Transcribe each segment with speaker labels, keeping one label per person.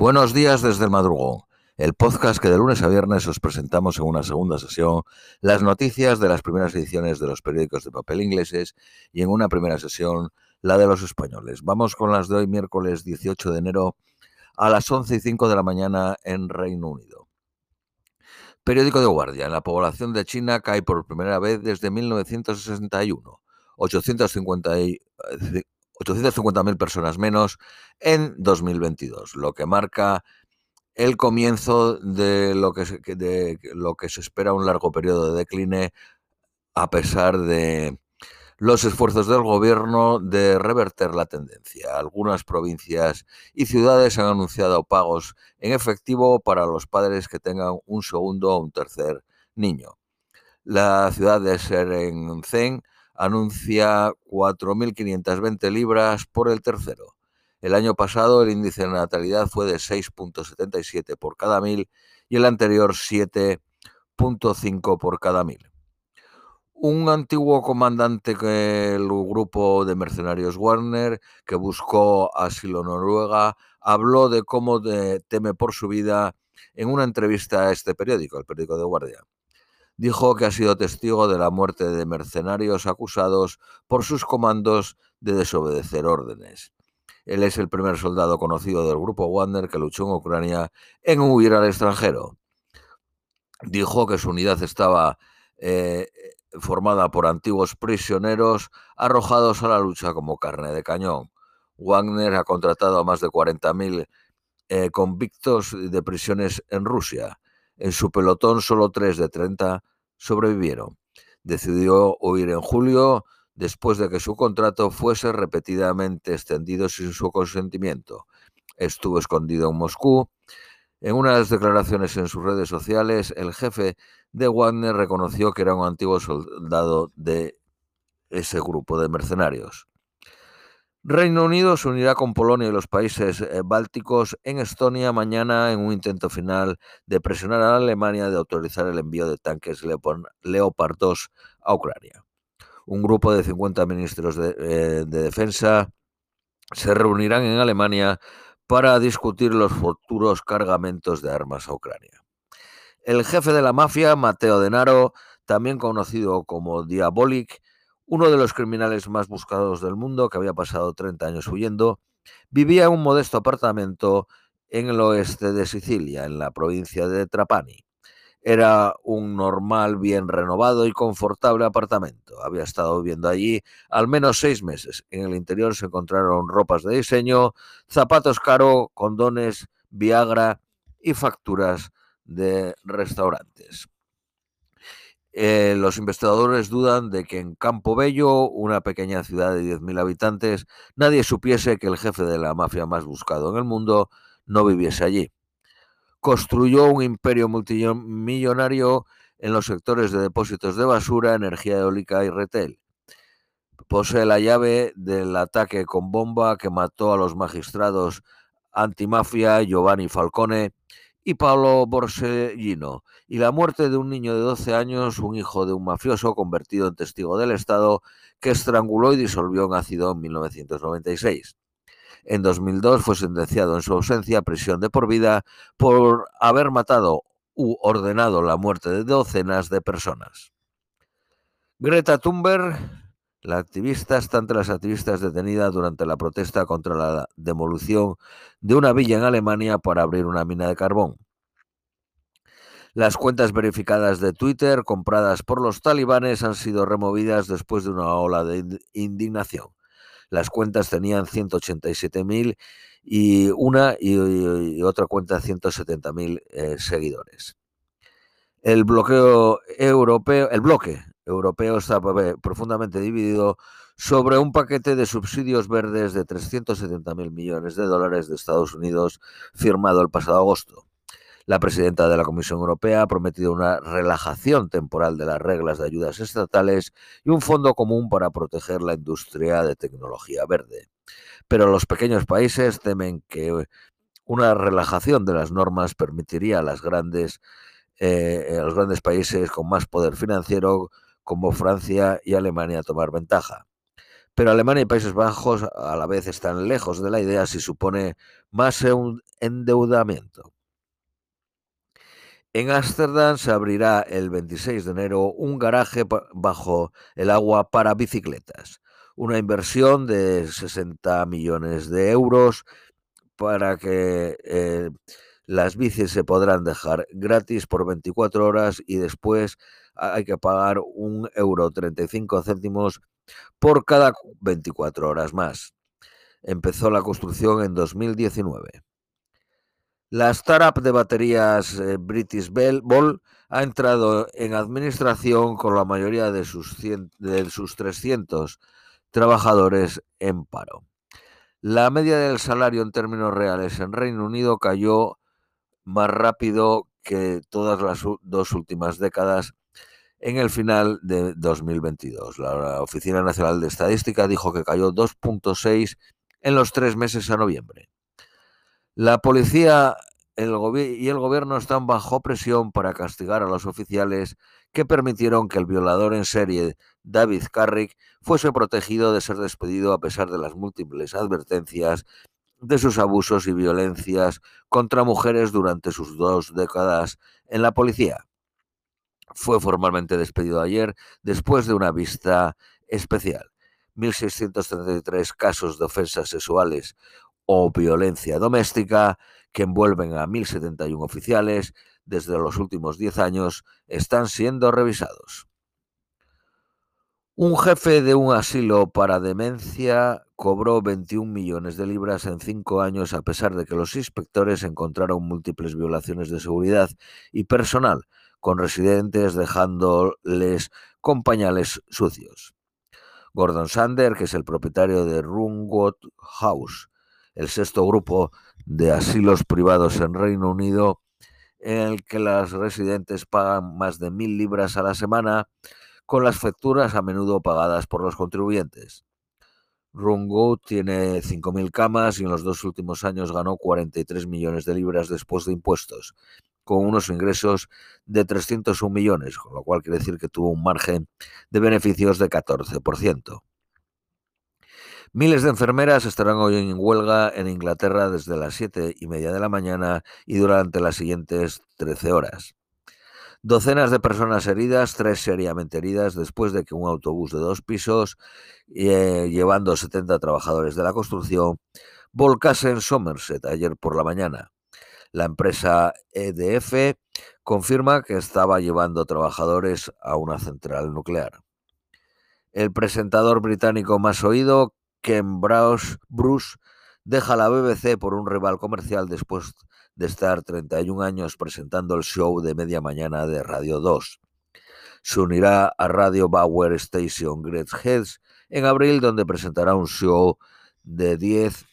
Speaker 1: Buenos días desde el madrugón, el podcast que de lunes a viernes os presentamos en una segunda sesión las noticias de las primeras ediciones de los periódicos de papel ingleses y en una primera sesión la de los españoles. Vamos con las de hoy miércoles 18 de enero a las 11 y 5 de la mañana en Reino Unido. Periódico de Guardia. La población de China cae por primera vez desde 1961. 850 850.000 personas menos en 2022, lo que marca el comienzo de lo que, se, de lo que se espera un largo periodo de decline a pesar de los esfuerzos del gobierno de reverter la tendencia. Algunas provincias y ciudades han anunciado pagos en efectivo para los padres que tengan un segundo o un tercer niño. La ciudad de Shenzhen anuncia 4.520 libras por el tercero. El año pasado el índice de natalidad fue de 6.77 por cada mil y el anterior 7.5 por cada mil. Un antiguo comandante del grupo de mercenarios Warner que buscó asilo en Noruega habló de cómo teme por su vida en una entrevista a este periódico, el periódico de Guardia dijo que ha sido testigo de la muerte de mercenarios acusados por sus comandos de desobedecer órdenes. Él es el primer soldado conocido del grupo Wagner que luchó en Ucrania en huir al extranjero. Dijo que su unidad estaba eh, formada por antiguos prisioneros arrojados a la lucha como carne de cañón. Wagner ha contratado a más de 40.000 eh, convictos de prisiones en Rusia. En su pelotón solo tres de 30 sobrevivieron. Decidió huir en julio después de que su contrato fuese repetidamente extendido sin su consentimiento. Estuvo escondido en Moscú. En unas declaraciones en sus redes sociales, el jefe de Wagner reconoció que era un antiguo soldado de ese grupo de mercenarios. Reino Unido se unirá con Polonia y los países eh, bálticos en Estonia mañana en un intento final de presionar a Alemania de autorizar el envío de tanques Leopard 2 a Ucrania. Un grupo de 50 ministros de, eh, de defensa se reunirán en Alemania para discutir los futuros cargamentos de armas a Ucrania. El jefe de la mafia, Matteo Denaro, también conocido como Diabolik, uno de los criminales más buscados del mundo, que había pasado 30 años huyendo, vivía en un modesto apartamento en el oeste de Sicilia, en la provincia de Trapani. Era un normal, bien renovado y confortable apartamento. Había estado viviendo allí al menos seis meses. En el interior se encontraron ropas de diseño, zapatos caro, condones, Viagra y facturas de restaurantes. Eh, los investigadores dudan de que en Campo Bello, una pequeña ciudad de 10.000 habitantes, nadie supiese que el jefe de la mafia más buscado en el mundo no viviese allí. Construyó un imperio multimillonario en los sectores de depósitos de basura, energía eólica y retail. Posee la llave del ataque con bomba que mató a los magistrados antimafia Giovanni Falcone y Pablo Borsellino, y la muerte de un niño de 12 años, un hijo de un mafioso convertido en testigo del Estado, que estranguló y disolvió en ácido en 1996. En 2002 fue sentenciado en su ausencia a prisión de por vida por haber matado u ordenado la muerte de docenas de personas. Greta Thunberg la activista está entre las activistas detenidas durante la protesta contra la demolición de una villa en Alemania para abrir una mina de carbón. Las cuentas verificadas de Twitter compradas por los talibanes han sido removidas después de una ola de indignación. Las cuentas tenían 187.000 y una y, otra cuenta 170.000 eh, seguidores. El bloqueo europeo, el bloque europeo está profundamente dividido sobre un paquete de subsidios verdes de 370.000 millones de dólares de Estados Unidos firmado el pasado agosto. La presidenta de la Comisión Europea ha prometido una relajación temporal de las reglas de ayudas estatales y un fondo común para proteger la industria de tecnología verde. Pero los pequeños países temen que una relajación de las normas permitiría a, las grandes, eh, a los grandes países con más poder financiero como Francia y Alemania tomar ventaja. pero Alemania y Países Bajos a la vez están lejos de la idea si supone más endeudamiento. En Ámsterdam se abrirá el 26 de enero un garaje bajo el agua para bicicletas, una inversión de 60 millones de euros para que eh, las bicis se podrán dejar gratis por 24 horas y después hay que pagar un euro 35 céntimos por cada 24 horas más. Empezó la construcción en 2019. La startup de baterías eh, British Ball ha entrado en administración con la mayoría de sus, de sus 300 trabajadores en paro. La media del salario en términos reales en Reino Unido cayó más rápido que todas las dos últimas décadas en el final de 2022. La Oficina Nacional de Estadística dijo que cayó 2.6 en los tres meses a noviembre. La policía y el gobierno están bajo presión para castigar a los oficiales que permitieron que el violador en serie David Carrick fuese protegido de ser despedido a pesar de las múltiples advertencias de sus abusos y violencias contra mujeres durante sus dos décadas en la policía. Fue formalmente despedido ayer después de una vista especial. 1.633 casos de ofensas sexuales o violencia doméstica que envuelven a 1.071 oficiales desde los últimos 10 años están siendo revisados. Un jefe de un asilo para demencia cobró 21 millones de libras en cinco años a pesar de que los inspectores encontraron múltiples violaciones de seguridad y personal con residentes dejándoles con pañales sucios. Gordon Sander, que es el propietario de Rungwood House, el sexto grupo de asilos privados en Reino Unido, en el que las residentes pagan más de mil libras a la semana, con las facturas a menudo pagadas por los contribuyentes. Rungo tiene 5.000 camas y en los dos últimos años ganó 43 millones de libras después de impuestos, con unos ingresos de 301 millones, con lo cual quiere decir que tuvo un margen de beneficios de 14%. Miles de enfermeras estarán hoy en huelga en Inglaterra desde las 7 y media de la mañana y durante las siguientes 13 horas. Docenas de personas heridas, tres seriamente heridas, después de que un autobús de dos pisos, eh, llevando 70 trabajadores de la construcción, volcase en Somerset ayer por la mañana. La empresa EDF confirma que estaba llevando trabajadores a una central nuclear. El presentador británico más oído, Ken Bruce, deja la BBC por un rival comercial después de estar 31 años presentando el show de media mañana de Radio 2. Se unirá a Radio Bauer Station Great Heads en abril, donde presentará un show de 10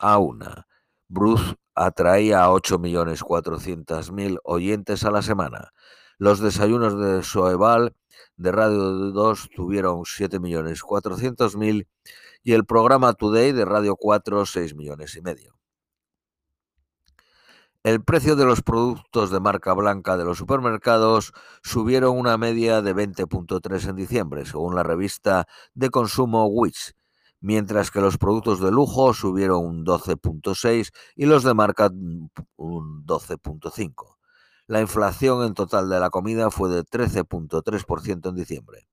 Speaker 1: a 1. Bruce atraía a 8.400.000 oyentes a la semana. Los desayunos de Soeval de Radio 2 tuvieron 7.400.000 y el programa Today de Radio 4 6 millones y medio. El precio de los productos de marca blanca de los supermercados subieron una media de 20.3 en diciembre, según la revista de consumo Wix, mientras que los productos de lujo subieron un 12.6 y los de marca un 12.5. La inflación en total de la comida fue de 13.3% en diciembre.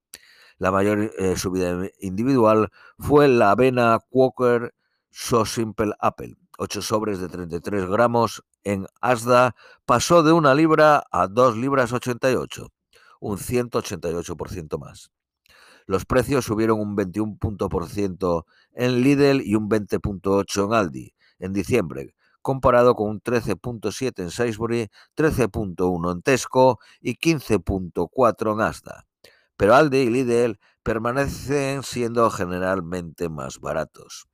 Speaker 1: La mayor eh, subida individual fue la avena Quaker So Simple Apple, 8 sobres de 33 gramos en Asda pasó de una libra a 2 libras 88, un 188% más. Los precios subieron un 21% en Lidl y un 20.8 en Aldi en diciembre, comparado con un 13.7 en Sainsbury, 13.1 en Tesco y 15.4 en Asda. Pero Aldi y Lidl permanecen siendo generalmente más baratos.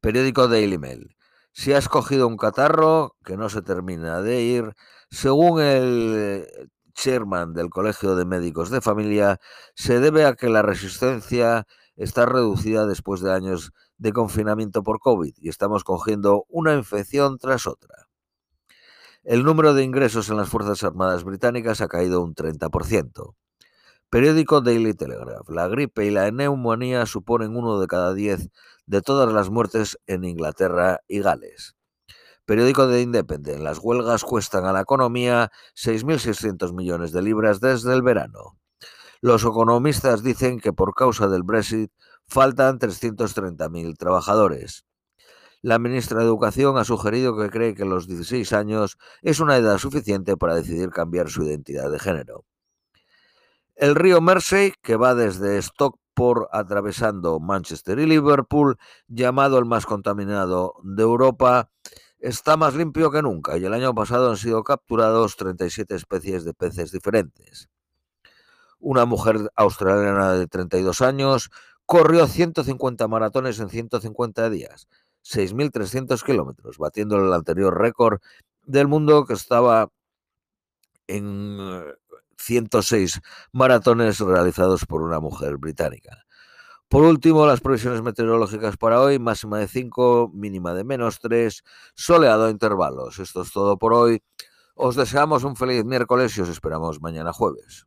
Speaker 1: Periódico Daily Mail. Si has cogido un catarro que no se termina de ir, según el chairman del Colegio de Médicos de Familia, se debe a que la resistencia está reducida después de años de confinamiento por COVID y estamos cogiendo una infección tras otra. El número de ingresos en las Fuerzas Armadas británicas ha caído un 30%. Periódico Daily Telegraph. La gripe y la neumonía suponen uno de cada diez de todas las muertes en Inglaterra y Gales. Periódico de Independent. Las huelgas cuestan a la economía 6.600 millones de libras desde el verano. Los economistas dicen que por causa del Brexit faltan 330.000 trabajadores. La ministra de Educación ha sugerido que cree que los 16 años es una edad suficiente para decidir cambiar su identidad de género. El río Mersey, que va desde Stockport atravesando Manchester y Liverpool, llamado el más contaminado de Europa, está más limpio que nunca y el año pasado han sido capturados 37 especies de peces diferentes. Una mujer australiana de 32 años corrió 150 maratones en 150 días, 6.300 kilómetros, batiendo el anterior récord del mundo que estaba en 106 eh, maratones realizados por una mujer británica. Por último, las previsiones meteorológicas para hoy, máxima de 5, mínima de menos 3, soleado a intervalos. Esto es todo por hoy. Os deseamos un feliz miércoles y os esperamos mañana jueves.